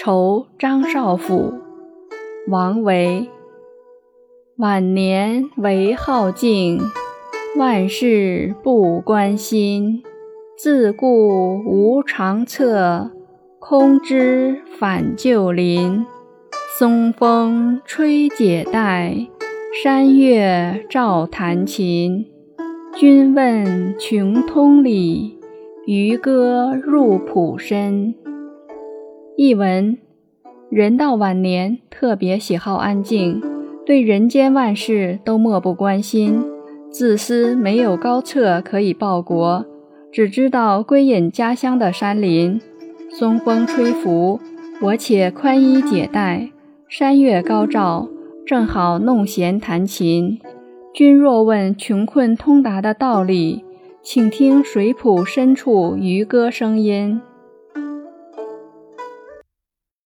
酬张少府，王维。晚年唯好静，万事不关心。自顾无长策，空知返旧林。松风吹解带，山月照弹琴。君问穷通理，渔歌入浦深。译文：人到晚年，特别喜好安静，对人间万事都漠不关心，自私，没有高策可以报国，只知道归隐家乡的山林。松风吹拂，我且宽衣解带。山月高照，正好弄弦弹琴。君若问穷困通达的道理，请听水浦深处渔歌声音。